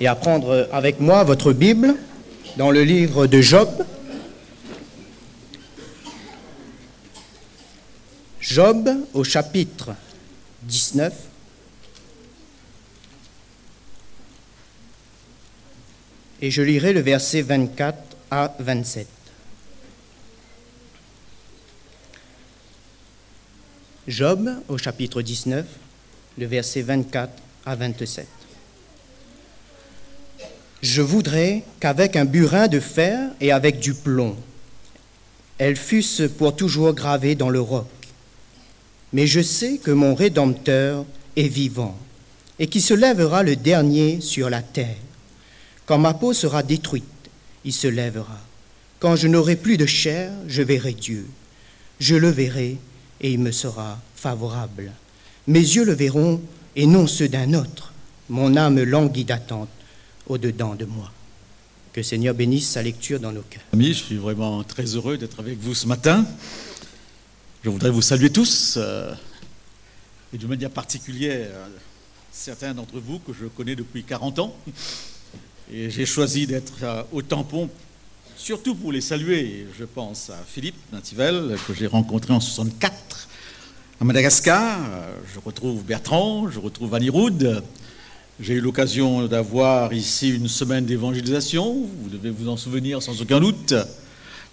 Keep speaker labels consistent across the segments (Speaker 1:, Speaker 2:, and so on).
Speaker 1: et à prendre avec moi votre Bible dans le livre de Job. Job au chapitre 19. Et je lirai le verset 24 à 27. Job au chapitre 19, le verset 24 à 27. Je voudrais qu'avec un burin de fer et avec du plomb, elles fussent pour toujours gravées dans le roc. Mais je sais que mon Rédempteur est vivant et qui se lèvera le dernier sur la terre. Quand ma peau sera détruite, il se lèvera. Quand je n'aurai plus de chair, je verrai Dieu. Je le verrai et il me sera favorable. Mes yeux le verront et non ceux d'un autre. Mon âme languit d'attente au-dedans de moi. Que Seigneur bénisse sa lecture dans nos cœurs.
Speaker 2: Amis, je suis vraiment très heureux d'être avec vous ce matin. Je voudrais vous saluer tous, euh, et de manière particulière certains d'entre vous que je connais depuis 40 ans. Et j'ai choisi d'être euh, au tampon, surtout pour les saluer. Je pense à Philippe Nantivel, que j'ai rencontré en 64 à Madagascar. Je retrouve Bertrand, je retrouve Annie Roud. J'ai eu l'occasion d'avoir ici une semaine d'évangélisation, vous devez vous en souvenir sans aucun doute.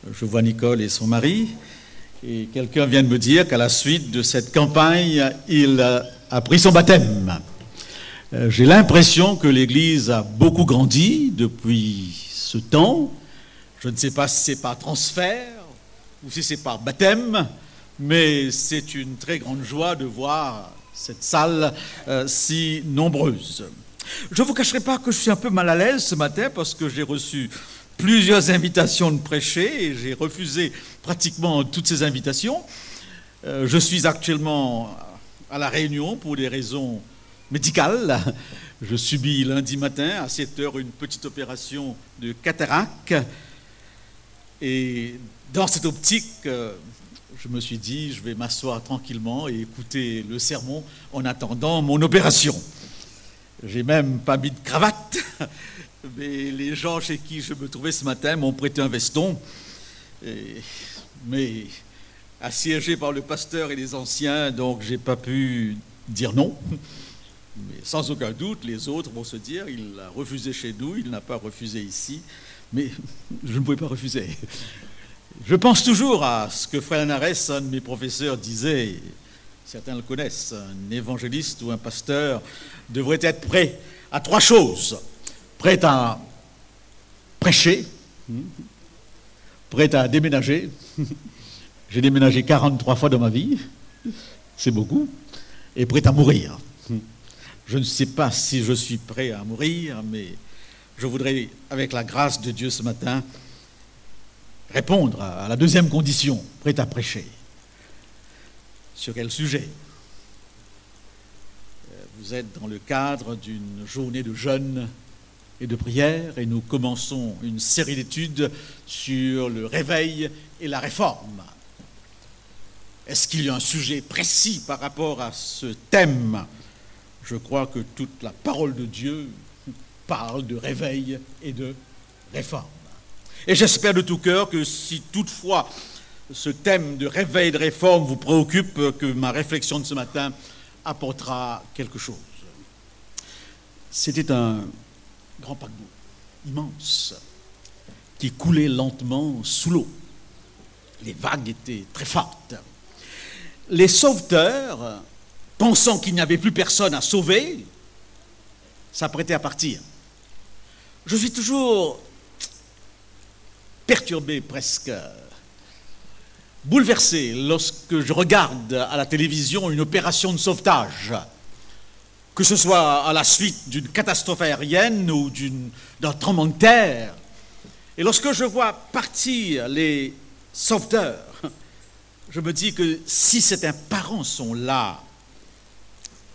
Speaker 2: Je vois Nicole et son mari, et quelqu'un vient de me dire qu'à la suite de cette campagne, il a pris son baptême. Euh, j'ai l'impression que l'Église a beaucoup grandi depuis ce temps. Je ne sais pas si c'est par transfert ou si c'est par baptême, mais c'est une très grande joie de voir cette salle euh, si nombreuse. Je ne vous cacherai pas que je suis un peu mal à l'aise ce matin parce que j'ai reçu plusieurs invitations de prêcher et j'ai refusé pratiquement toutes ces invitations. Euh, je suis actuellement à la Réunion pour des raisons médicales. Je subis lundi matin à 7 heures une petite opération de cataracte. Et dans cette optique, euh, je me suis dit, je vais m'asseoir tranquillement et écouter le sermon en attendant mon opération. J'ai même pas mis de cravate, mais les gens chez qui je me trouvais ce matin m'ont prêté un veston. mais assiégé par le pasteur et les anciens, donc j'ai pas pu dire non. Mais sans aucun doute, les autres vont se dire, il a refusé chez nous, il n'a pas refusé ici, mais je ne pouvais pas refuser. Je pense toujours à ce que Frère Lanares, un de mes professeurs, disait, certains le connaissent, un évangéliste ou un pasteur devrait être prêt à trois choses. Prêt à prêcher, prêt à déménager. J'ai déménagé 43 fois dans ma vie, c'est beaucoup, et prêt à mourir. Je ne sais pas si je suis prêt à mourir, mais je voudrais, avec la grâce de Dieu ce matin, répondre à la deuxième condition, prêt à prêcher. Sur quel sujet? Euh, Vous êtes dans le cadre d'une journée de jeûne et de prière et nous commençons une série d'études sur le réveil et la réforme. Est-ce qu'il y a un sujet précis par rapport à ce thème? Je crois que toute la parole de Dieu parle de réveil et de réforme. Et j'espère de tout cœur que si toutefois ce thème de réveil de réforme vous préoccupe, que ma réflexion de ce matin apportera quelque chose. C'était un grand paquebot immense qui coulait lentement sous l'eau. Les vagues étaient très fortes. Les sauveteurs, pensant qu'il n'y avait plus personne à sauver, s'apprêtaient à partir. Je suis toujours perturbé, presque bouleversé lorsque je regarde à la télévision une opération de sauvetage, que ce soit à la suite d'une catastrophe aérienne ou d'un tremblement de terre. Et lorsque je vois partir les sauveteurs, je me dis que si certains parents sont là,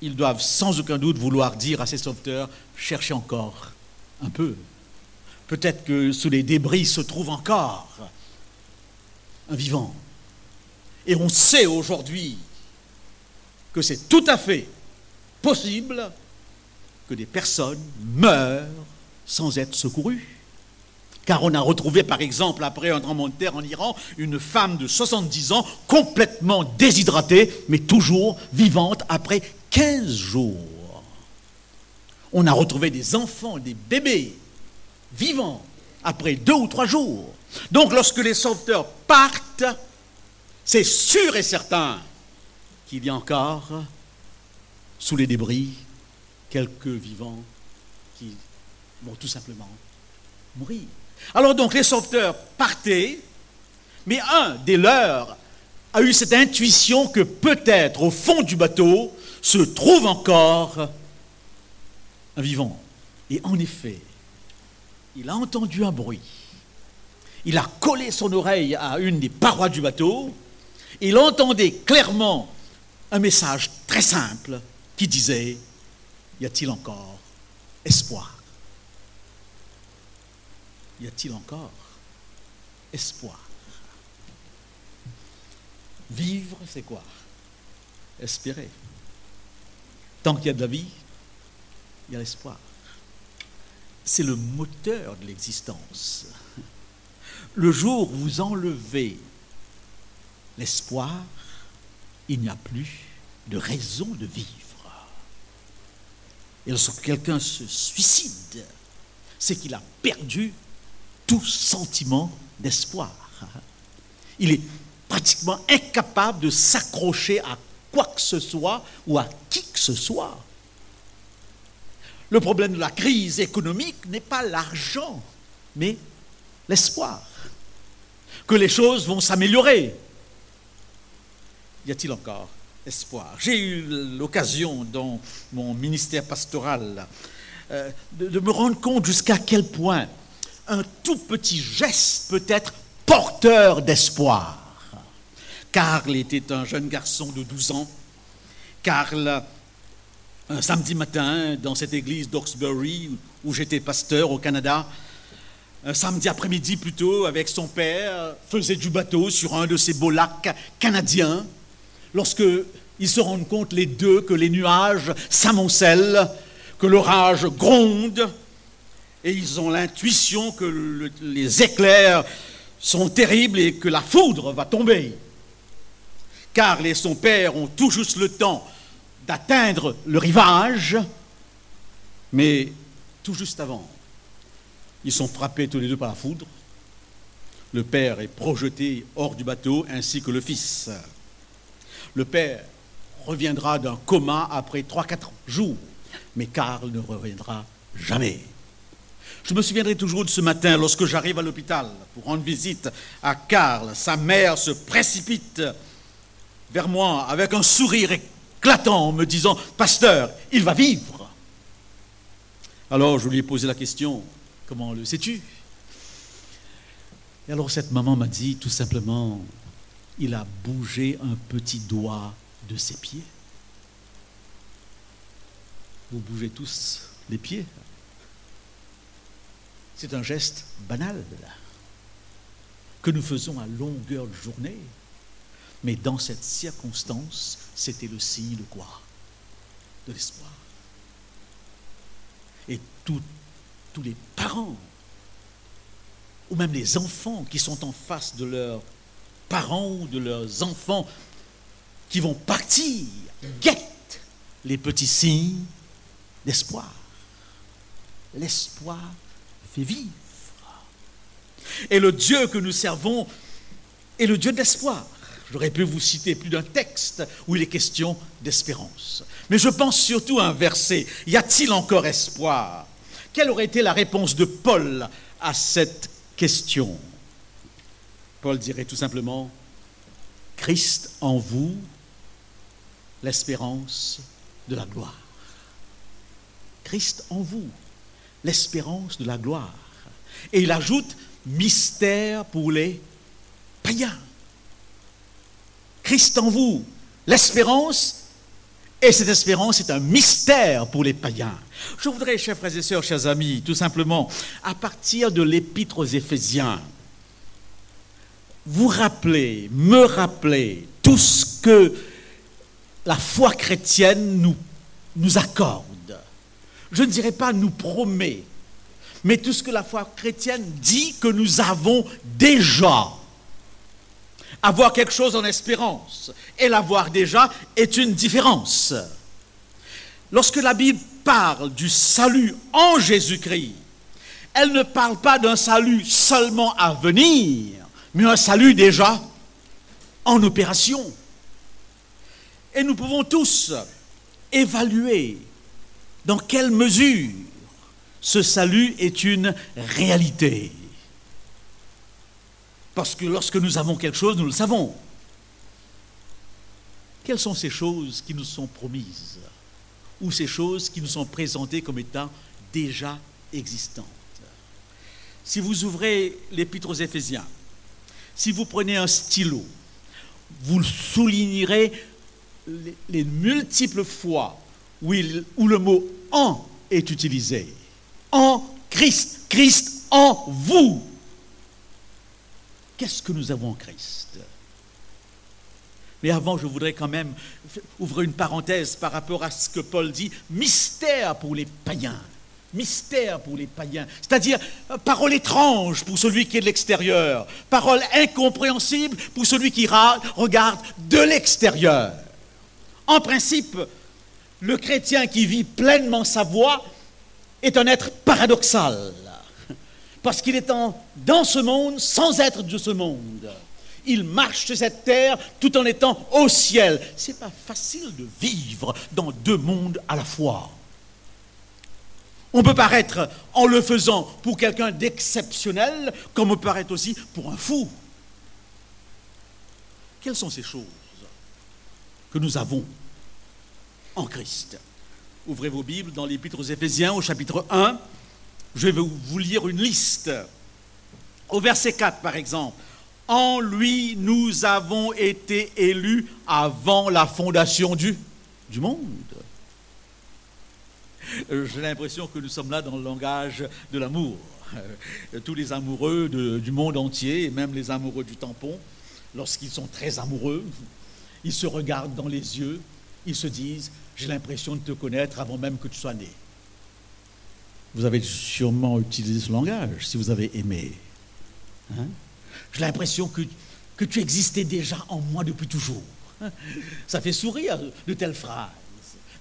Speaker 2: ils doivent sans aucun doute vouloir dire à ces sauveteurs, cherchez encore un peu. Peut-être que sous les débris se trouve encore un vivant. Et on sait aujourd'hui que c'est tout à fait possible que des personnes meurent sans être secourus. Car on a retrouvé, par exemple, après un tremblement de terre en Iran, une femme de 70 ans complètement déshydratée, mais toujours vivante après 15 jours. On a retrouvé des enfants, des bébés vivants après deux ou trois jours. Donc lorsque les sauveteurs partent, c'est sûr et certain qu'il y a encore sous les débris quelques vivants qui vont tout simplement mourir. Alors donc les sauveteurs partaient, mais un des leurs a eu cette intuition que peut-être au fond du bateau se trouve encore un vivant. Et en effet, il a entendu un bruit. Il a collé son oreille à une des parois du bateau. Il entendait clairement un message très simple qui disait, y a-t-il encore espoir? Y a-t-il encore espoir? Vivre, c'est quoi? Espérer. Tant qu'il y a de la vie, il y a l'espoir. C'est le moteur de l'existence. Le jour où vous enlevez l'espoir, il n'y a plus de raison de vivre. Et lorsque quelqu'un se suicide, c'est qu'il a perdu tout sentiment d'espoir. Il est pratiquement incapable de s'accrocher à quoi que ce soit ou à qui que ce soit. Le problème de la crise économique n'est pas l'argent, mais l'espoir que les choses vont s'améliorer. Y a-t-il encore espoir? J'ai eu l'occasion dans mon ministère pastoral euh, de, me rendre compte jusqu'à quel point un tout petit geste peut être porteur d'espoir. Karl était un jeune garçon de 12 ans. Karl, un samedi matin, dans cette église d'Oxbury, où j'étais pasteur au Canada, un samedi après-midi plutôt, avec son père, faisait du bateau sur un de ces beaux lacs canadiens, lorsque ils se rendent compte les deux que les nuages s'amoncellent, que l'orage gronde, et ils ont l'intuition que les éclairs sont terribles et que la foudre va tomber. Karl et son père ont tout juste le temps d'atteindre le rivage, mais tout juste avant, ils sont frappés tous les deux par la foudre. Le père est projeté hors du bateau, ainsi que le fils. Le père reviendra d'un coma après 3-4 jours, mais Karl ne reviendra jamais. Je me souviendrai toujours de ce matin lorsque j'arrive à l'hôpital pour rendre visite à Karl. Sa mère se précipite vers moi avec un sourire éclatant en me disant Pasteur, il va vivre. Alors je lui ai posé la question Comment le sais-tu? Et alors cette maman m'a dit tout simplement Il a bougé un petit doigt de ses pieds. Vous bougez tous les pieds. C'est un geste banal que nous faisons à longueur de journée. Mais dans cette circonstance, c'était le signe de quoi? De l'espoir. Et tous les parents, ou même les enfants qui sont en face de leurs parents ou de leurs enfants qui vont partir, guettent les petits signes d'espoir. L'espoir fait vivre. Et le Dieu que nous servons est le Dieu d'espoir. J'aurais pu vous citer plus d'un texte où il est question d'espérance. Mais je pense surtout à un verset. Y a-t-il encore espoir? Quelle aurait été la réponse de Paul à cette question? Paul dirait tout simplement, Christ en vous, l'espérance de la gloire. Christ en vous, l'espérance de la gloire. Et il ajoute, mystère pour les païens. Christ en vous, l'espérance, et cette espérance est un mystère pour les païens. Je voudrais, chers frères et sœurs, chers amis, tout simplement, à partir de l'épître aux Éphésiens, vous rappeler, me rappeler tout ce que la foi chrétienne nous, accorde. Je ne dirais pas nous promet, mais tout ce que la foi chrétienne dit que nous avons déjà. Avoir quelque chose en espérance et l'avoir déjà est une différence. Lorsque la Bible parle du salut en Jésus-Christ, elle ne parle pas d'un salut seulement à venir, mais un salut déjà en opération. Et nous pouvons tous évaluer dans quelle mesure ce salut est une réalité. Parce que lorsque nous avons quelque chose, nous le savons. Quelles sont ces choses qui nous sont promises ou ces choses qui nous sont présentées comme étant déjà existantes? Si vous ouvrez l'épître aux Éphésiens, si vous prenez un stylo, vous soulignerez les, multiples fois où, où le mot en est utilisé. En Christ, Christ en vous. Qu'est-ce que nous avons en Christ? Mais avant, je voudrais quand même ouvrir une parenthèse par rapport à ce que Paul dit, mystère pour les païens. Mystère pour les païens, c'est-à-dire euh, parole étrange pour celui qui est de l'extérieur, parole incompréhensible pour celui qui regarde de l'extérieur. En principe, le chrétien qui vit pleinement sa voie est un être paradoxal, parce qu'il est dans ce monde sans être de ce monde. Il marche sur cette terre tout en étant au ciel. Ce n'est pas facile de vivre dans deux mondes à la fois. On peut paraître, en le faisant, pour quelqu'un d'exceptionnel, comme on peut paraître aussi pour un fou. Quelles sont ces choses que nous avons en Christ? Ouvrez vos Bibles dans l'Épître aux Éphésiens au chapitre 1. Je vais vous lire une liste. Au verset 4, par exemple. En lui, nous avons été élus avant la fondation du, du monde. J'ai l'impression que nous sommes là dans le langage de l'amour. Tous les amoureux du monde entier, et même les amoureux du tampon, lorsqu'ils sont très amoureux, ils se regardent dans les yeux, ils se disent j'ai l'impression de te connaître avant même que tu sois né. Vous avez sûrement utilisé ce langage si vous avez aimé. Hein? J'ai l'impression que, que tu existais déjà en moi depuis toujours. Ça fait sourire de telles phrases.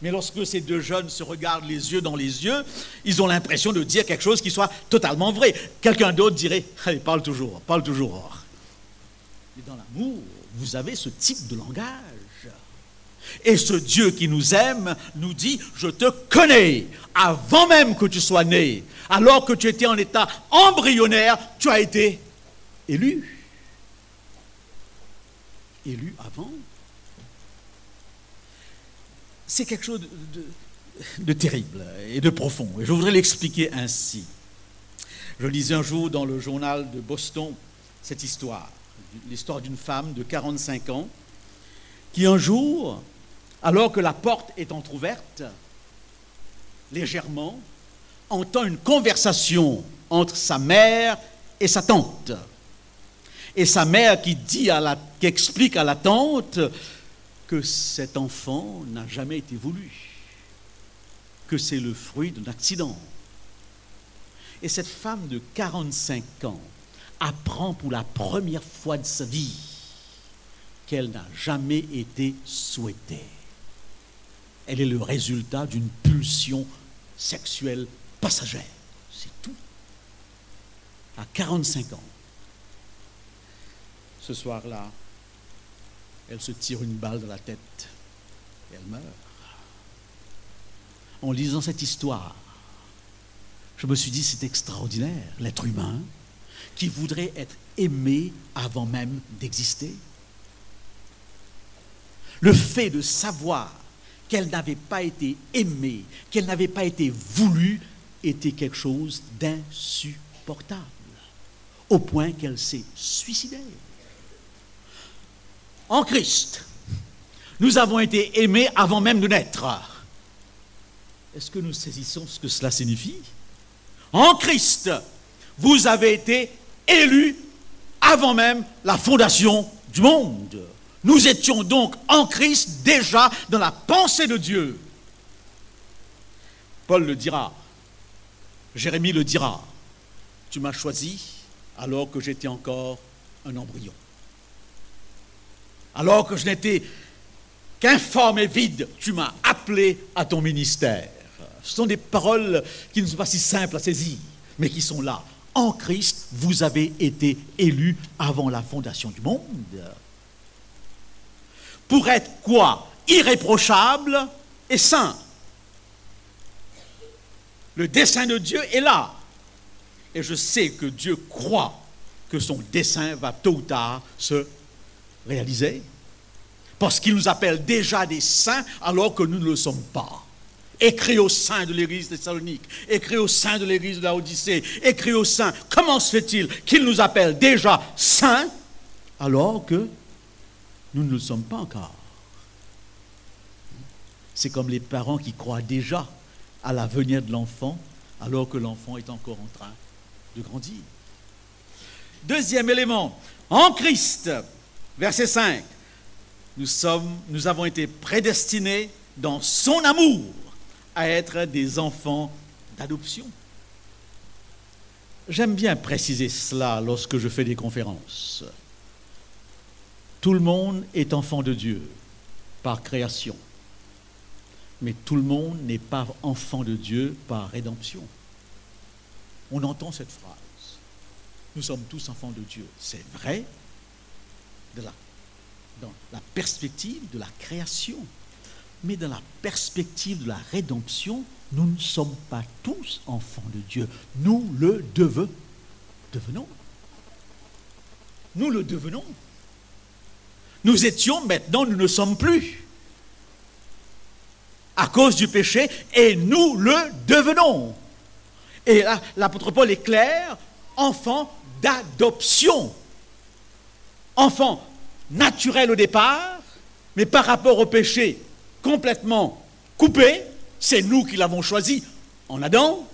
Speaker 2: Mais lorsque ces deux jeunes se regardent les yeux dans les yeux, ils ont l'impression de dire quelque chose qui soit totalement vrai. Quelqu'un d'autre dirait, parle toujours, parle toujours. Dans l'amour, vous avez ce type de langage. Et ce Dieu qui nous aime nous dit, je te connais avant même que tu sois né. Alors que tu étais en état embryonnaire, tu as été élu. Élu avant. C'est quelque chose de, terrible et de profond. Et je voudrais l'expliquer ainsi. Je lisais un jour dans le journal de Boston cette histoire, l'histoire d'une femme de 45 ans qui un jour alors que la porte est entr'ouverte, légèrement, entend une conversation entre sa mère et sa tante. Et sa mère qui, dit à la, qui explique à la tante que cet enfant n'a jamais été voulu, que c'est le fruit d'un accident. Et cette femme de 45 ans apprend pour la première fois de sa vie qu'elle n'a jamais été souhaitée elle est le résultat d'une pulsion sexuelle passagère. C'est tout. À 45 ans, ce soir-là, elle se tire une balle dans la tête et elle meurt. En lisant cette histoire, je me suis dit, c'est extraordinaire, l'être humain qui voudrait être aimé avant même d'exister. Le fait de savoir qu'elle n'avait pas été aimée, qu'elle n'avait pas été voulue, était quelque chose d'insupportable, au point qu'elle s'est suicidée. En Christ, nous avons été aimés avant même de naître. Est-ce que nous saisissons ce que cela signifie? En Christ, vous avez été élus avant même la fondation du monde. Nous étions donc en Christ déjà dans la pensée de Dieu. Paul le dira. Jérémie le dira, tu m'as choisi alors que j'étais encore un embryon. Alors que je n'étais qu'informe et vide, tu m'as appelé à ton ministère. Ce sont des paroles qui ne sont pas si simples à saisir, mais qui sont là. En Christ, vous avez été élus avant la fondation du monde. Pour être quoi? Irréprochable et saint. Le dessein de Dieu est là. Et je sais que Dieu croit que son dessein va tôt ou tard se réaliser. Parce qu'il nous appelle déjà des saints alors que nous ne le sommes pas. Écrit au sein de l'église Thessalonique, écrit au sein de l'église de la Odyssée, écrit au sein. Comment se fait-il qu'il nous appelle déjà saints alors que nous ne le sommes pas encore C'est comme les parents qui croient déjà à la venue de l'enfant alors que l'enfant est encore en train de grandir. Deuxième élément, en Christ, verset 5, nous, sommes, nous avons été prédestinés dans son amour à être des enfants d'adoption. J'aime bien préciser cela lorsque je fais des conférences. Tout le monde est enfant de Dieu par création, mais tout le monde n'est pas enfant de Dieu par rédemption. On entend cette phrase. Nous sommes tous enfants de Dieu. C'est vrai de la dans la perspective de la création. Mais dans la perspective de la rédemption, nous ne sommes pas tous enfants de Dieu. Nous le devenons. Nous le devenons. Nous étions, maintenant nous ne sommes plus. À cause du péché, et nous le devenons. Et là, l'apôtre Paul est clair, enfant d'adoption. Enfant naturel au départ, mais par rapport au péché complètement coupé, c'est nous qui l'avons choisi en Adam,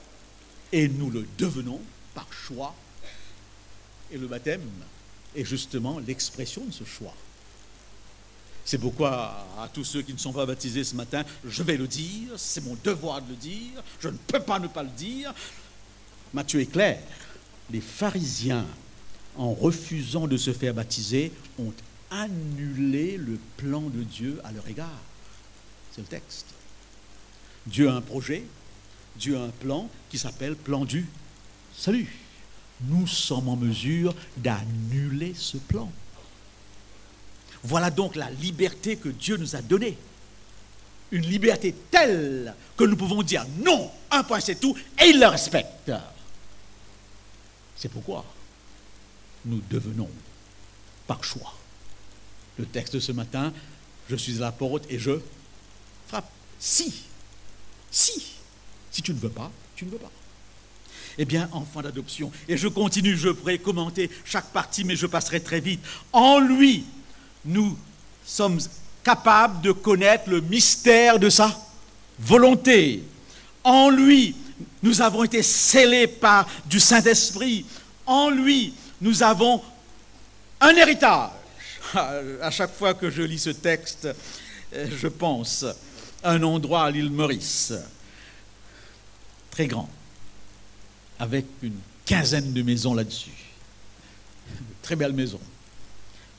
Speaker 2: et nous le devenons par choix. Et le baptême est justement l'expression de ce choix. C'est pourquoi à tous ceux qui ne sont pas baptisés ce matin, je vais le dire, c'est mon devoir de le dire, je ne peux pas ne pas le dire. Matthieu est clair, les pharisiens, en refusant de se faire baptiser, ont annuler le plan de Dieu à leur égard. C'est le texte. Dieu a un projet, Dieu a un plan qui s'appelle plan du salut. Nous sommes en mesure d'annuler ce plan. Voilà donc la liberté que Dieu nous a donnée. Une liberté telle que nous pouvons dire non, un point c'est tout, et il le respecte. C'est pourquoi nous devenons par choix le texte de ce matin, je suis à la porte et je frappe. Si, si, si tu ne veux pas, tu ne veux pas. Eh bien, enfant d'adoption, et je continue, je pourrais commenter chaque partie, mais je passerai très vite. En lui, nous sommes capables de connaître le mystère de sa volonté. En lui, nous avons été scellés par du Saint-Esprit. En lui, nous avons un héritage à chaque fois que je lis ce texte, euh, je pense à un endroit à l'île Maurice, très grand, avec une quinzaine de maisons là-dessus. Très belle maison.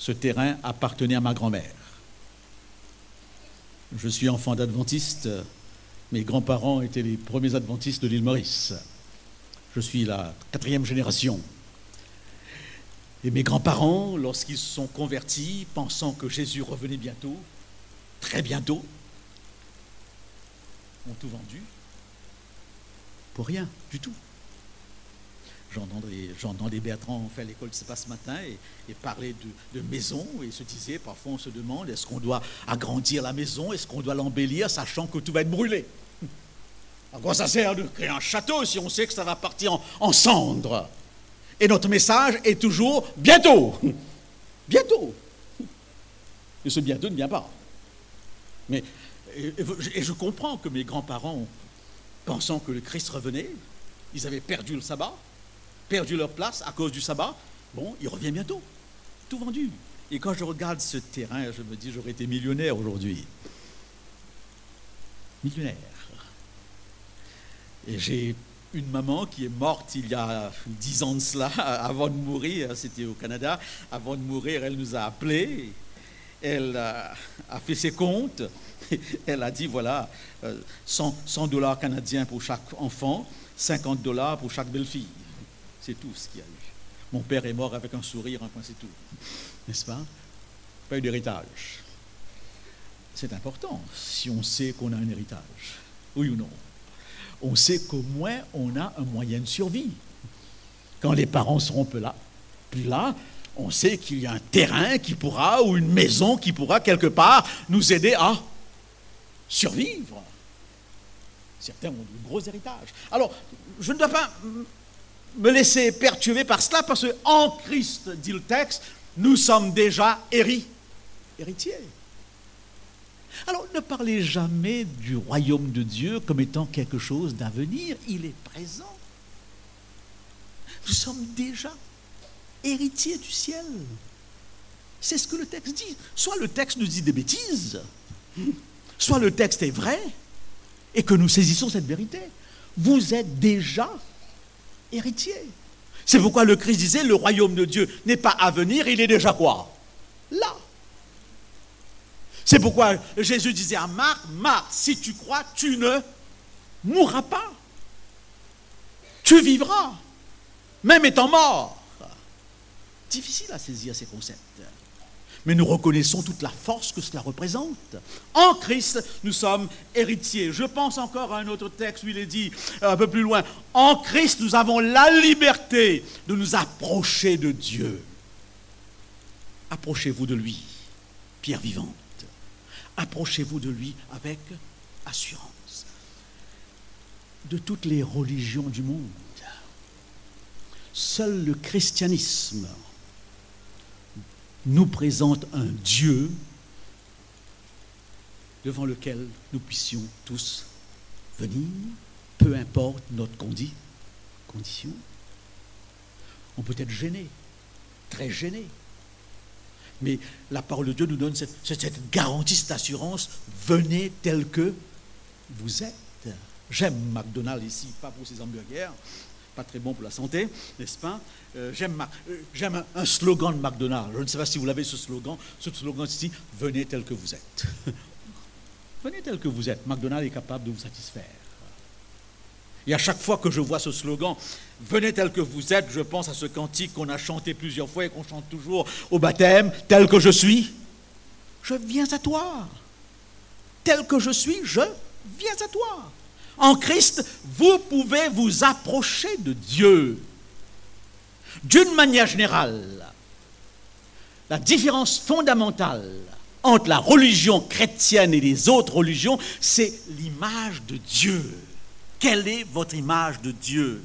Speaker 2: Ce terrain appartenait à ma grand-mère. Je suis enfant d'adventiste. Mes grands-parents étaient les premiers adventistes de l'île Maurice. Je suis la quatrième génération. Et mes grands-parents, lorsqu'ils se sont convertis, pensant que Jésus revenait bientôt, très bientôt, ont tout vendu pour rien du tout. J'entendais Bertrand faire l'école de pas ce matin et, parler de, de, maison et se disait, parfois on se demande, est-ce qu'on doit agrandir la maison, est-ce qu'on doit l'embellir, sachant que tout va être brûlé? À quoi ça sert de créer un château si on sait que ça va partir en cendres? Et notre message est toujours bientôt. Bientôt. Et ce bientôt ne vient pas. Mais, et, je comprends que mes grands-parents, pensant que le Christ revenait, ils avaient perdu le sabbat, perdu leur place à cause du sabbat. Bon, il revient bientôt. Tout vendu. Et quand je regarde ce terrain, je me dis, j'aurais été millionnaire aujourd'hui. Millionnaire. Et j'ai une maman qui est morte il y a dix ans de cela, avant de mourir, c'était au Canada, avant de mourir, elle nous a appelés, elle a fait ses comptes, elle a dit, voilà, 100, euh, dollars canadiens pour chaque enfant, 50 dollars pour chaque belle-fille. C'est tout ce qu'il y a eu. Mon père est mort avec un sourire, enfin c'est tout. N'est-ce pas? Pas eu d'héritage. C'est important si on sait qu'on a un héritage. Oui ou non? On sait qu'au moins on a un moyen de survie. Quand les parents seront peu là, plus là, on sait qu'il y a un terrain qui pourra, ou une maison qui pourra quelque part nous aider à survivre. Certains ont de gros héritages. Alors, je ne dois pas me laisser perturber par cela, parce qu'en Christ, dit le texte, nous sommes déjà héritiers. Alors, ne parlez jamais du royaume de Dieu comme étant quelque chose d'avenir. Il est présent. Nous sommes déjà héritiers du ciel. C'est ce que le texte dit. Soit le texte nous dit des bêtises, soit le texte est vrai et que nous saisissons cette vérité. Vous êtes déjà C'est pourquoi le Christ disait, le royaume de Dieu n'est pas à venir, il est déjà quoi? Là. C'est pourquoi Jésus disait à Marc, Marc, si tu crois, tu ne mourras pas. Tu vivras, même étant mort. Difficile à saisir ces concepts mais nous reconnaissons toute la force que cela représente. En Christ, nous sommes héritiers. Je pense encore à un autre texte où il est dit, euh, un peu plus loin, en Christ, nous avons la liberté de nous approcher de Dieu. Approchez-vous de lui, pierre vivante. Approchez-vous de lui avec assurance. De toutes les religions du monde, seul le christianisme nous présente un Dieu devant lequel nous puissions tous venir, peu importe notre condition. On peut être gêné, très gêné. Mais la parole de Dieu nous donne cette, garantie, cette assurance, venez tel que vous êtes. J'aime McDonald's ici, pas pour ses hamburgers, pas très bon pour la santé, n'est-ce pas euh, J'aime euh, un, slogan de McDonald's. Je ne sais pas si vous l'avez ce slogan. Ce slogan ici, venez tel que vous êtes. venez tel que vous êtes. McDonald's est capable de vous satisfaire. Et à chaque fois que je vois ce slogan, venez tel que vous êtes, je pense à ce cantique qu'on a chanté plusieurs fois et qu'on chante toujours au baptême, tel que je suis, je viens à toi. Tel que je suis, je viens à toi. En Christ, vous pouvez vous approcher de Dieu. D'une manière générale, la différence fondamentale entre la religion chrétienne et les autres religions, c'est l'image de Dieu. Quelle est votre image de Dieu?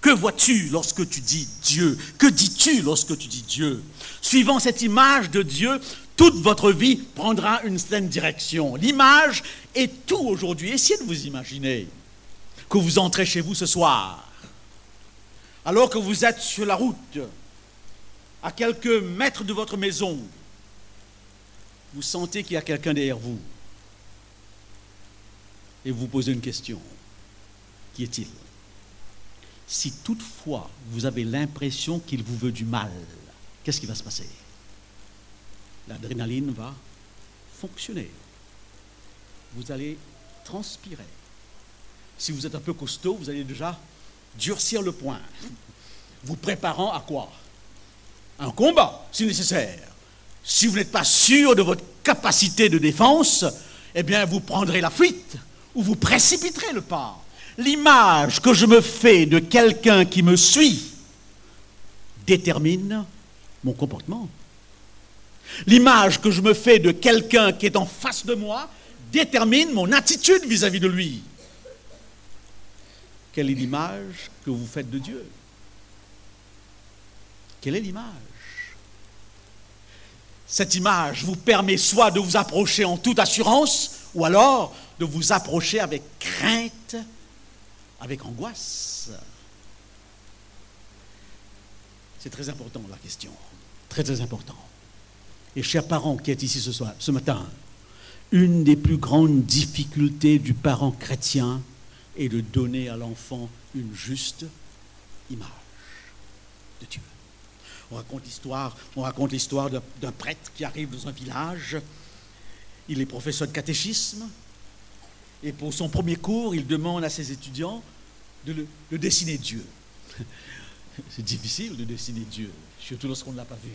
Speaker 2: Que vois-tu lorsque tu dis Dieu? Que dis-tu lorsque tu dis Dieu? Suivant cette image de Dieu, toute votre vie prendra une certaine direction. L'image est tout aujourd'hui. Essayez de vous imaginer que vous entrez chez vous ce soir, alors que vous êtes sur la route, à quelques mètres de votre maison, vous sentez qu'il y a quelqu'un derrière vous et vous posez une question. Qui est-il? Si toutefois vous avez l'impression qu'il vous veut du mal, qu'est-ce qui va se passer? L'adrénaline va fonctionner. Vous allez transpirer. Si vous êtes un peu costaud, vous allez déjà durcir le poing. Vous préparant à quoi? Un combat, si nécessaire. Si vous n'êtes pas sûr de votre capacité de défense, eh bien, vous prendrez la fuite ou vous précipiterez le pas. L'image que je me fais de quelqu'un qui me suit détermine mon comportement. L'image que je me fais de quelqu'un qui est en face de moi détermine mon attitude vis-à-vis de lui. Quelle est l'image que vous faites de Dieu? Quelle est l'image? Cette image vous permet soit de vous approcher en toute assurance, ou alors de vous approcher avec crainte, avec angoisse. C'est très important la question. Très très important et chers parents qui êtes ici ce soir, ce matin, une des plus grandes difficultés du parent chrétien, et de donner à l'enfant une juste image de Dieu. On raconte l'histoire, on raconte l'histoire d'un prêtre qui arrive dans un village. Il est professeur de catéchisme. Et pour son premier cours, il demande à ses étudiants de, de dessiner Dieu. C'est difficile de dessiner Dieu, surtout lorsqu'on ne l'a pas vu.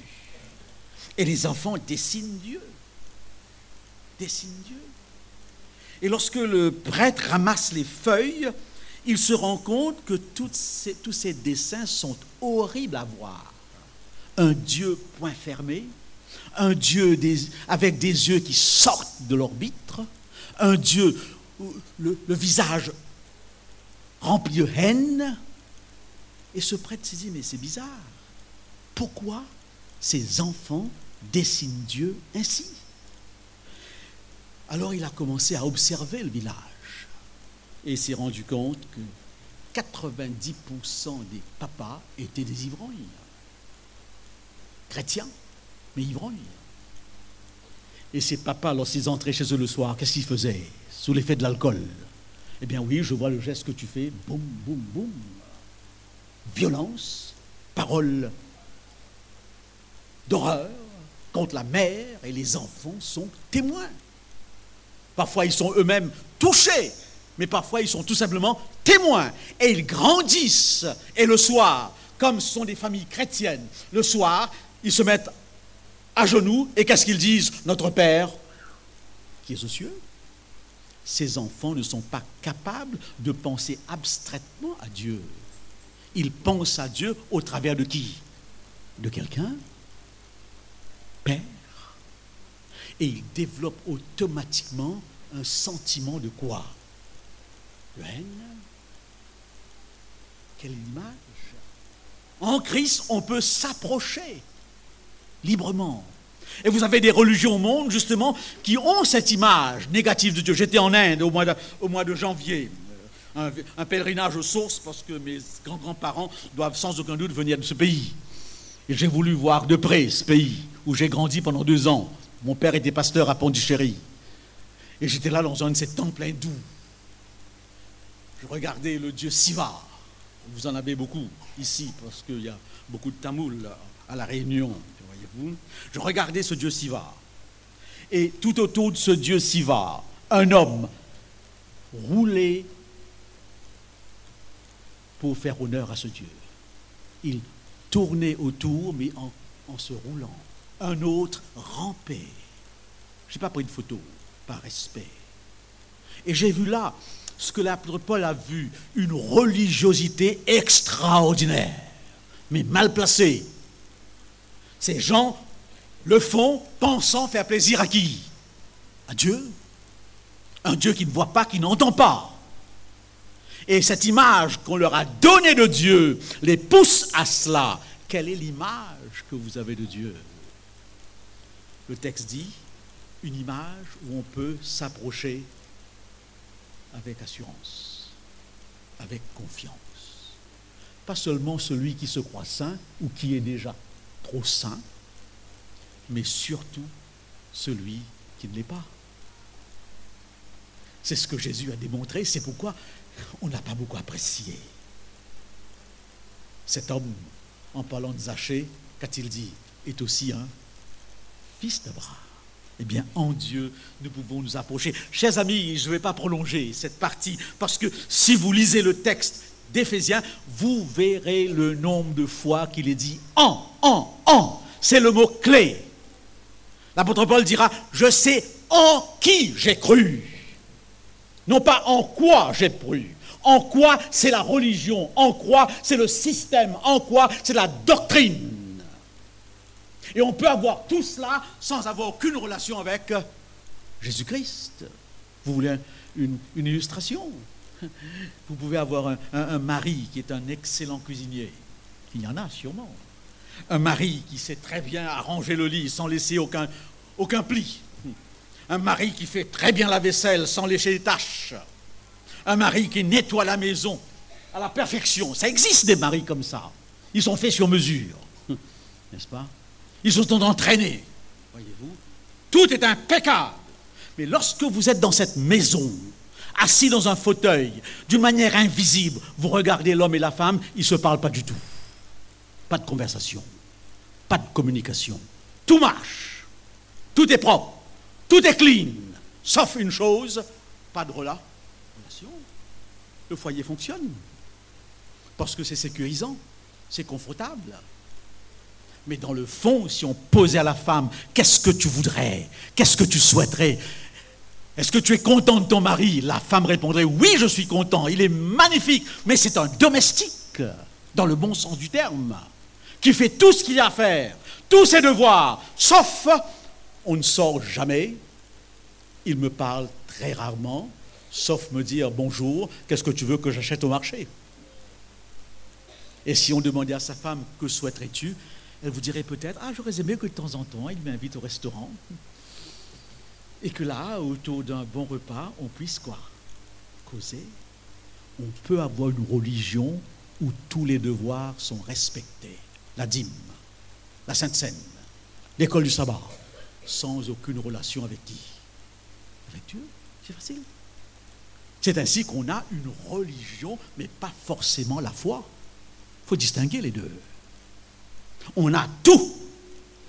Speaker 2: Et les enfants dessinent Dieu. Dessinent Dieu. Et lorsque le prêtre ramasse les feuilles, il se rend compte que tous ces dessins sont horribles à voir. Un Dieu point fermé, un Dieu avec des yeux qui sortent de l'orbite, un Dieu, le, le visage rempli de haine. Et ce prêtre se dit, mais c'est bizarre. Pourquoi ces enfants dessinent Dieu ainsi Alors il a commencé à observer le village et s'est rendu compte que 90% des papas étaient des ivrognes. Chrétiens, mais ivrognes. Et ces papas, lorsqu'ils entraient chez eux le soir, qu'est-ce qu'ils faisaient Sous l'effet de l'alcool? Eh bien oui, je vois le geste que tu fais. Boum, boum, boum. Violence, parole d'horreur la mère et les enfants sont témoins. Parfois, ils sont eux-mêmes touchés mais parfois ils sont tout simplement témoins et ils grandissent. Et le soir, comme ce sont des familles chrétiennes, le soir, ils se mettent à genoux et qu'est-ce qu'ils disent? Notre Père qui est aux cieux. Ces enfants ne sont pas capables de penser abstraitement à Dieu. Ils pensent à Dieu au travers de qui? De quelqu'un Père. Et ils développent automatiquement un sentiment de quoi? Haine. Quelle image? En Christ, on peut s'approcher librement. Et vous avez des religions au monde, justement, qui ont cette image négative de Dieu. J'étais en Inde au mois de, de janvier, un, un, pèlerinage aux sources, parce que mes grands-grands-parents doivent sans aucun doute venir de ce pays. Et j'ai voulu voir de près ce pays, où j'ai grandi pendant deux ans. Mon père était pasteur à Pondichéry. Et j'étais là dans un de ces temples hindous je regardais le dieu Siva. Vous en avez beaucoup ici, parce qu'il y a beaucoup de Tamouls à La Réunion, voyez-vous. Je regardais ce dieu Siva. Et tout autour de ce dieu Siva, un homme roulait pour faire honneur à ce dieu. Il tournait autour, mais en, en se roulant. Un autre rampait. Je n'ai pas pris de photo, par respect. Et j'ai vu là ce que l'apôtre Paul a vu, une religiosité extraordinaire, mais mal placée. Ces gens le font pensant faire plaisir à qui? À Dieu. Un Dieu qui ne voit pas, qui n'entend pas. Et cette image qu'on leur a donnée de Dieu les pousse à cela. Quelle est l'image que vous avez de Dieu? Le texte dit une image où on peut s'approcher avec assurance, avec confiance. Pas seulement celui qui se croit saint ou qui est déjà trop saint, mais surtout celui qui ne l'est pas. C'est ce que Jésus a démontré, c'est pourquoi on n'a pas beaucoup apprécié. Cet homme, en parlant de Zachée, qu'a-t-il dit Est aussi un fils d'Abraham. Eh bien, en Dieu, nous pouvons nous approcher. Chers amis, je ne vais pas prolonger cette partie, parce que si vous lisez le texte d'Éphésiens, vous verrez le nombre de fois qu'il est dit en, en, en. C'est le mot clé. L'apôtre Paul dira, je sais en qui j'ai cru. Non pas en quoi j'ai cru. En quoi c'est la religion, en quoi c'est le système, en quoi c'est la doctrine. Et on peut avoir tout cela sans avoir aucune relation avec Jésus-Christ. Vous voulez une, illustration? Vous pouvez avoir un, mari qui est un excellent cuisinier. Il y en a sûrement. Un mari qui sait très bien arranger le lit sans laisser aucun, aucun pli. Un mari qui fait très bien la vaisselle sans lécher les taches. Un mari qui nettoie la maison à la perfection. Ça existe des maris comme ça. Ils sont faits sur mesure. N'est-ce pas? Ils se sont entraînés. Voyez-vous Tout est impeccable. Mais lorsque vous êtes dans cette maison, assis dans un fauteuil, d'une manière invisible. Vous regardez l'homme et la femme, ils ne se parlent pas du tout. Pas de conversation, pas de communication. Tout marche, tout est propre, tout est clean, sauf une chose, pas de relation. Le foyer fonctionne, parce que c'est sécurisant, c'est confortable. Mais dans le fond, si on posait à la femme, qu'est-ce que tu voudrais? Qu'est-ce que tu souhaiterais? Est-ce que tu es content de ton mari? La femme répondrait, oui, je suis content, il est magnifique, mais c'est un domestique, dans le bon sens du terme, qui fait tout ce qu'il y a à faire, tous ses devoirs, sauf, on ne sort jamais, il me parle très rarement, sauf me dire bonjour, qu'est-ce que tu veux que j'achète au marché? Et si on demandait à sa femme, que souhaiterais-tu? Vous dirait peut-être, ah, j'aurais aimé que de temps en temps, il m'invite au restaurant. Et que là, autour d'un bon repas, on puisse quoi Causer. On peut avoir une religion où tous les devoirs sont respectés. La dîme, la Sainte Seine, l'école du sabbat, sans aucune relation avec qui? Avec Dieu? C'est facile. C'est ainsi qu'on a une religion, mais pas forcément la foi. Il faut distinguer les deux. On a tout.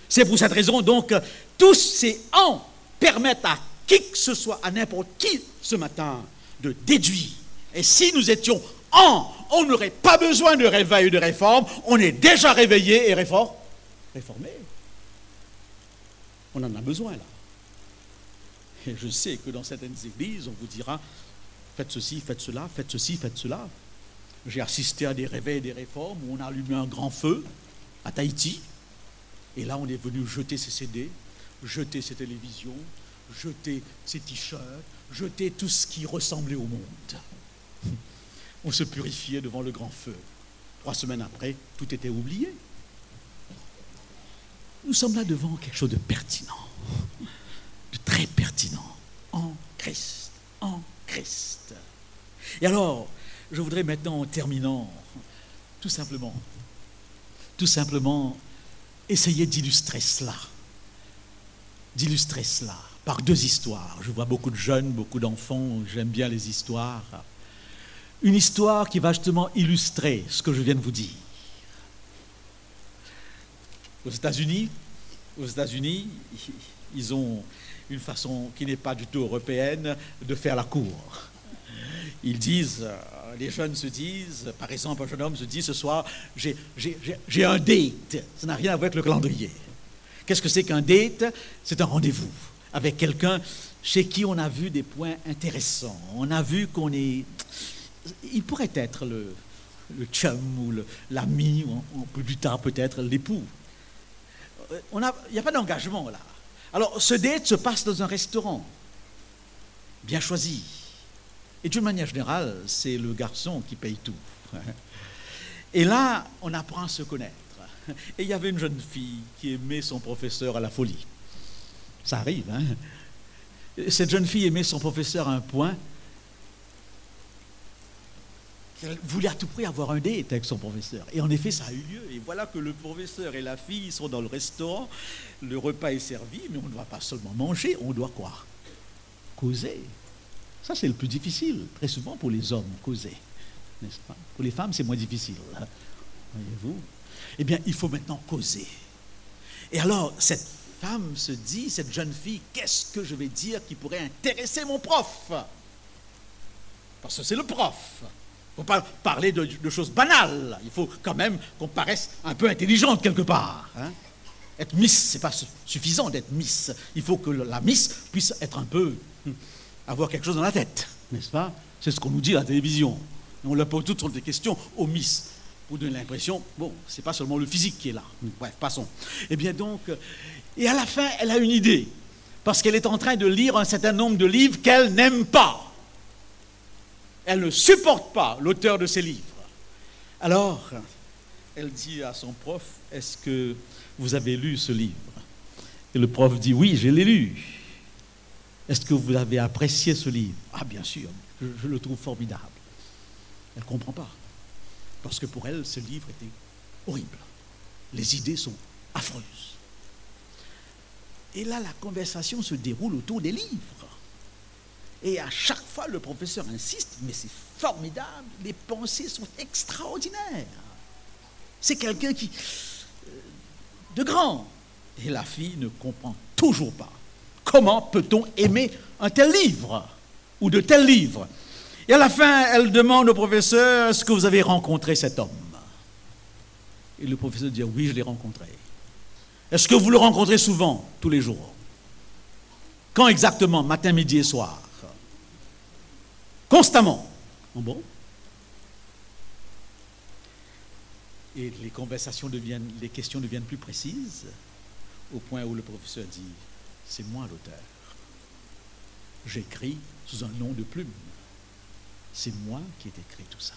Speaker 2: C'est pour cette raison donc que tous ces ans permettent à qui que ce soit, à n'importe qui ce matin, de déduire. Et si nous étions en, on n'aurait pas besoin de réveil ou de réforme, on est déjà réveillé et réformé. On en a besoin là. Et je sais que dans certaines églises, on vous dira, faites ceci, faites cela, faites ceci, faites cela. J'ai assisté à des réveils et des réformes où on a allumé un grand feu, à Tahiti. Et là, on est venu jeter ses CD, jeter ses télévisions, jeter ses t-shirts, jeter tout ce qui ressemblait au monde. On se purifiait devant le grand feu. Trois semaines après, tout était oublié. Nous sommes là devant quelque chose de pertinent, de très pertinent, en Christ, en Christ. Et alors, je voudrais maintenant, en terminant, tout simplement, tout simplement essayer d'illustrer cela. D'illustrer cela par deux histoires. Je vois beaucoup de jeunes, beaucoup d'enfants, j'aime bien les histoires. Une histoire qui va justement illustrer ce que je viens de vous dire. Aux États-Unis, aux États-Unis, ils ont une façon qui n'est pas du tout européenne de faire la cour. Ils disent les jeunes se disent, par exemple, un jeune homme se dit ce soir, j'ai un date. Ça n'a rien à voir avec le calendrier. Qu'est-ce que c'est qu'un date? C'est un rendez-vous avec quelqu'un chez qui on a vu des points intéressants. On a vu qu'on est. Il pourrait être le, le chum ou l'ami, ou, plus tard peut-être l'époux. Il n'y a pas d'engagement là. Alors ce date se passe dans un restaurant, bien choisi et d'une manière générale, c'est le garçon qui paye tout. Et là, on apprend à se connaître. Et il y avait une jeune fille qui aimait son professeur à la folie. Ça arrive, hein Cette jeune fille aimait son professeur à un point qu'elle voulait à tout prix avoir un date avec son professeur. Et en effet, ça a eu lieu. Et voilà que le professeur et la fille sont dans le restaurant. Le repas est servi, mais on ne doit pas seulement manger, on doit quoi? Causer. Ça, c'est le plus difficile, très souvent pour les hommes, causer. N'est-ce pas? Pour les femmes, c'est moins difficile. Hein. Voyez-vous? Eh bien, il faut maintenant causer. Et alors, cette femme se dit, cette jeune fille, qu'est-ce que je vais dire qui pourrait intéresser mon prof? Parce que c'est le prof. Il ne faut pas parler de, choses banales. Il faut quand même qu'on paraisse un peu intelligente quelque part. Hein. être Miss, ce n'est pas suffisant d'être Miss. Il faut que la Miss puisse être un peu hmm, avoir quelque chose dans la tête, n'est-ce pas? C'est ce qu'on nous dit à la télévision. On leur pose toutes sortes de questions Miss pour donner l'impression, bon, c'est pas seulement le physique qui est là. Bref, passons. Eh bien donc, et à la fin, elle a une idée, parce qu'elle est en train de lire un certain nombre de livres qu'elle n'aime pas. Elle ne supporte pas l'auteur de ces livres. Alors, elle dit à son prof, est-ce que vous avez lu ce livre? Et le prof dit, oui, je l'ai lu. Est-ce que vous avez apprécié ce livre? Ah bien sûr, je, le trouve formidable. Elle ne comprend pas. Parce que pour elle, ce livre était horrible. Les idées sont affreuses. Et là, la conversation se déroule autour des livres. Et à chaque fois, le professeur insiste, mais c'est formidable, les pensées sont extraordinaires. C'est quelqu'un qui... Euh, de grand. Et la fille ne comprend toujours pas. Comment peut-on aimer un tel livre ou de tels livres? Et à la fin, elle demande au professeur, est-ce que vous avez rencontré cet homme? Et le professeur dit, oui, je l'ai rencontré. Est-ce que vous le rencontrez souvent, tous les jours? Quand exactement? Matin, midi et soir? Constamment. bon? Et les conversations deviennent, les questions deviennent plus précises, au point où le professeur dit C'est moi l'auteur. J'écris sous un nom de plume. C'est moi qui ai écrit tout ça.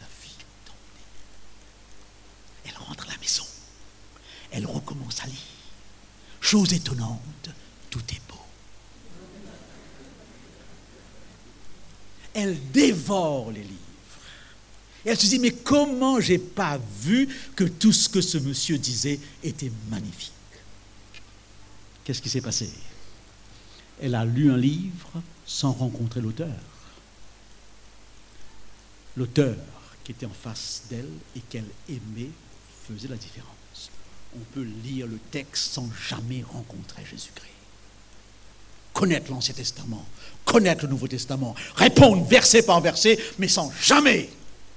Speaker 2: La fille tombe. Elle rentre à la maison. Elle recommence à lire. Chose étonnante, tout est beau. elle dévore les livres. Elle se dit, mais comment j'ai pas vu que tout ce que ce monsieur disait était magnifique? Qu'est-ce qui s'est passé? Elle a lu un livre sans rencontrer l'auteur. L'auteur qui était en face d'elle et qu'elle aimait faisait la différence. On peut lire le texte sans jamais rencontrer Jésus-Christ connaître l'Ancien Testament, connaître le Nouveau Testament, répondre verset par verset, mais sans jamais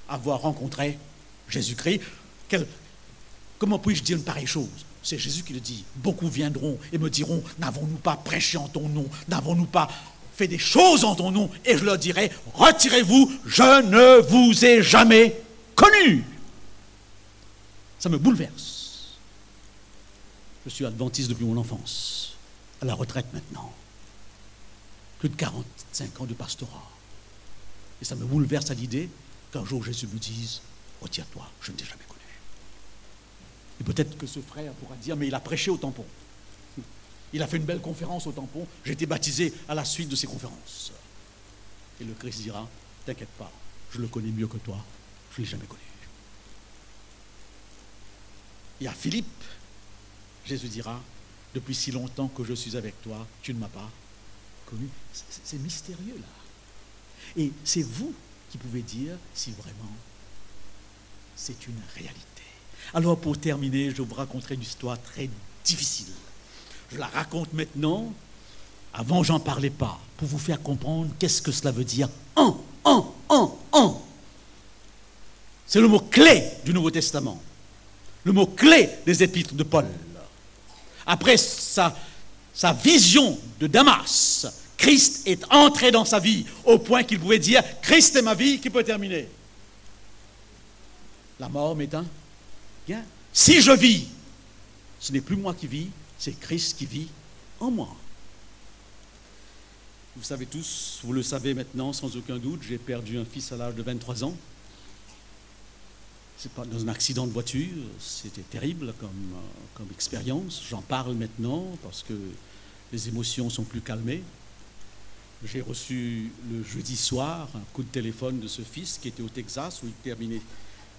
Speaker 2: avoir rencontré Jésus-Christ. comment puis-je dire une pareille chose? C'est Jésus qui le dit. Beaucoup viendront et me diront, n'avons-nous pas prêché en ton nom? N'avons-nous pas fait des choses en ton nom? Et je leur dirai, retirez-vous, je ne vous ai jamais connu. Ça me bouleverse. Je suis adventiste depuis mon enfance, à la retraite maintenant plus de 45 ans de pastorat. Et ça me bouleverse à l'idée qu'un jour Jésus me dise, retire-toi, je ne t'ai jamais connu. Et peut-être que ce frère pourra dire, mais il a prêché au tampon. Il a fait une belle conférence au tampon, j'ai été baptisé à la suite de ces conférences. Et le Christ dira, t'inquiète pas, je le connais mieux que toi, je ne l'ai jamais connu. Et à Philippe, Jésus dira, depuis si longtemps que je suis avec toi, tu ne m'as pas c'est mystérieux là. Et c'est vous qui pouvez dire si vraiment c'est une réalité. Alors pour terminer, je vous raconterai une histoire très difficile. Je la raconte maintenant. Avant, j'en parlais pas, pour vous faire comprendre qu'est-ce que cela veut dire en, en, en, en. C'est le mot clé du Nouveau Testament. Le mot clé des épîtres de Paul. Après ça sa vision de Damas, Christ est entré dans sa vie au point qu'il pouvait dire Christ est ma vie qui peut terminer? La mort m'éteint. Si je vis, ce n'est plus moi qui vis, c'est Christ qui vit en moi. Vous savez tous, vous le savez maintenant sans aucun doute, j'ai perdu un fils à l'âge de 23 ans. C'est pas dans un accident de voiture, c'était terrible euh, comme expérience. J'en parle maintenant parce que les émotions sont plus calmées. J'ai reçu le jeudi soir un coup de téléphone de ce fils qui était au Texas où il, terminait,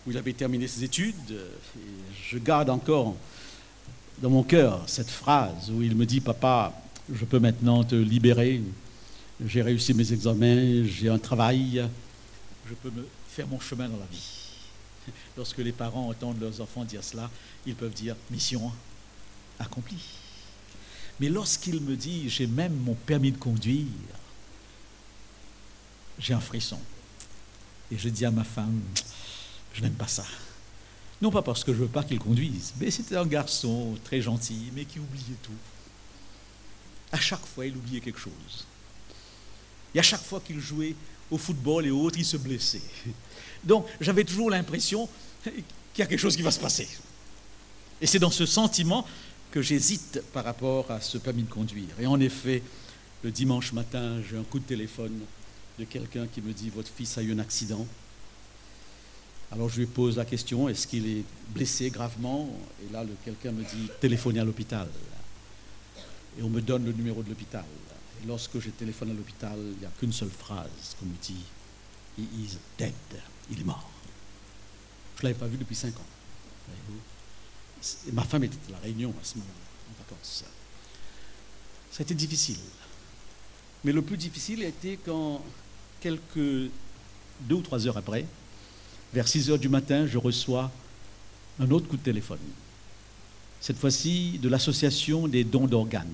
Speaker 2: où il avait terminé ses études. je garde encore dans mon cœur cette phrase où il me dit Papa, je peux maintenant te libérer. J'ai réussi mes examens, j'ai un travail, je peux me faire mon chemin dans la vie. Lorsque les parents entendent leurs enfants dire cela, ils peuvent dire mission accomplie. Mais lorsqu'il me dit, j'ai même mon permis de conduire, j'ai un frisson. Et je dis à ma femme, je n'aime pas ça. Non pas parce que je ne veux pas qu'il conduise, mais c'était un garçon très gentil, mais qui oubliait tout. À chaque fois, il oubliait quelque chose. Et à chaque fois qu'il jouait au football et autres, il se blessait. Donc j'avais toujours l'impression qu'il y a quelque chose qui va se passer. Et c'est dans ce sentiment que j'hésite par rapport à ce permis de conduire. Et en effet, le dimanche matin, j'ai un coup de téléphone de quelqu'un qui me dit Votre fils a eu un accident. Alors je lui pose la question Est-ce qu'il est blessé gravement? Et là, quelqu'un me dit Téléphonez à l'hôpital. Et on me donne le numéro de l'hôpital. Et lorsque je téléphone à l'hôpital, il n'y a qu'une seule phrase qu'on me dit He is dead. Il est mort. Je ne l'avais pas vu depuis cinq ans ma femme était à la Réunion à ce moment-là, en vacances. Ça a été difficile. Mais le plus difficile a été quand, quelques deux ou trois heures après, vers 6 heures du matin, je reçois un autre coup de téléphone. Cette fois-ci de l'association des dons d'organes.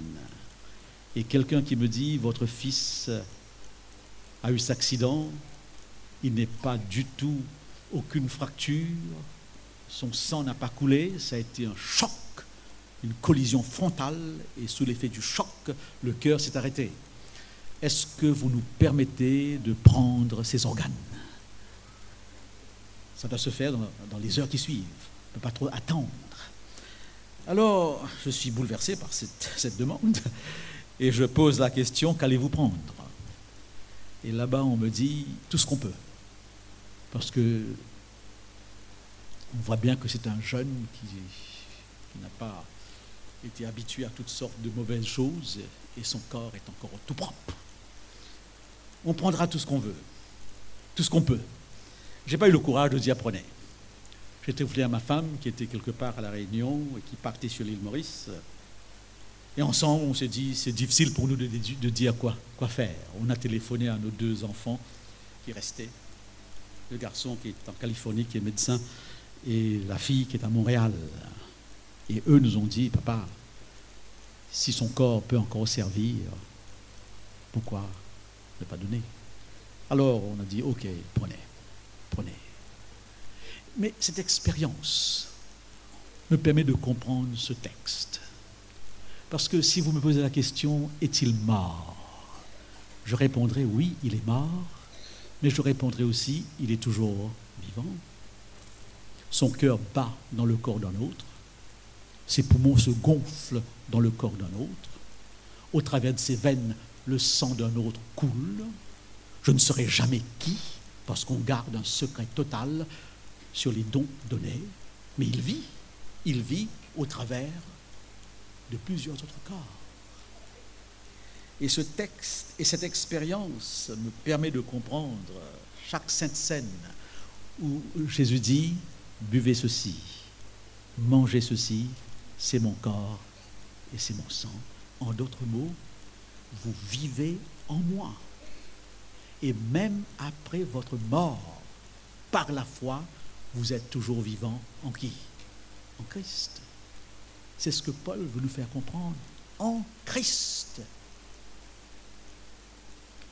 Speaker 2: Et quelqu'un qui me dit, votre fils a eu cet accident, il n'est pas du tout aucune fracture, son sang n'a pas coulé, ça a été un choc, une collision frontale, et sous l'effet du choc, le cœur s'est arrêté. Est-ce que vous nous permettez de prendre ces organes? Ça doit se faire dans, les heures qui suivent, ne peut pas trop attendre. Alors, je suis bouleversé par cette, cette demande, et je pose la question, qu'allez-vous prendre? Et là-bas, on me dit tout ce qu'on peut. Parce que on voit bien que c'est un jeune qui, n'a pas été habitué à toutes sortes de mauvaises choses et son corps est encore tout propre. On prendra tout ce qu'on veut, tout ce qu'on peut. Je n'ai pas eu le courage de dire prenez. J'ai téléphoné à ma femme qui était quelque part à La Réunion et qui partait sur l'île Maurice. Et ensemble, on s'est dit, c'est difficile pour nous de, de, dire quoi, quoi faire. On a téléphoné à nos deux enfants qui restaient. Le garçon qui est en Californie, qui est médecin, et la fille qui est à Montréal. Et eux nous ont dit, papa, si son corps peut encore servir, pourquoi ne pas donner? Alors on a dit, ok, prenez, Mais cette expérience me permet de comprendre ce texte. Parce que si vous me posez la question, est-il mort? Je répondrai, oui, il est mort, mais je répondrai aussi, il est toujours vivant son cœur bat dans le corps d'un autre, ses poumons se gonflent dans le corps d'un autre, au travers de ses veines, le sang d'un autre coule. Je ne saurai jamais qui, parce qu'on garde un secret total sur les dons donnés, mais il vit, il vit au travers de plusieurs autres corps. Et ce texte et cette expérience me permet de comprendre chaque sainte scène où Jésus dit buvez ceci, mangez ceci, c'est mon corps et c'est mon sang. En d'autres mots, vous vivez en moi. Et même après votre mort, par la foi, vous êtes toujours vivant en qui? En Christ. C'est ce que Paul veut nous faire comprendre. En Christ.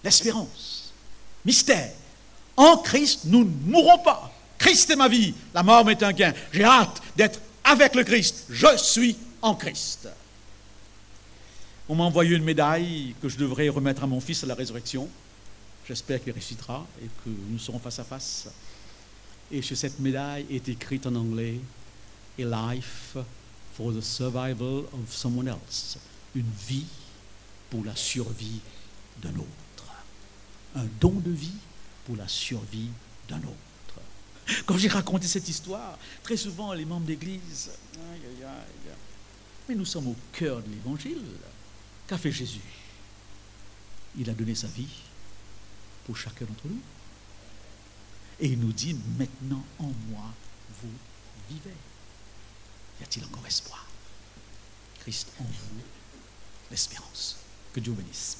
Speaker 2: L'espérance. Mystère. En Christ, nous ne mourrons pas. Christ est ma vie, la mort m'est un gain. J'ai hâte d'être avec le Christ. Je suis en Christ. On m'a envoyé une médaille que je devrais remettre à mon fils à la résurrection. J'espère qu'il ressuscitera et que nous serons face à face. Et sur cette médaille est écrite en anglais A life for the survival of someone else. Une vie pour la survie d'un autre. Un don de vie pour la survie d'un autre. Quand j'ai raconté cette histoire, très souvent les membres d'église, mais nous sommes au cœur de l'évangile. Qu'a fait Jésus? Il a donné sa vie pour chacun d'entre nous. Et il nous dit, maintenant en moi, vous vivez. Y a-t-il encore espoir? Christ en vous, l'espérance. Que Dieu bénisse.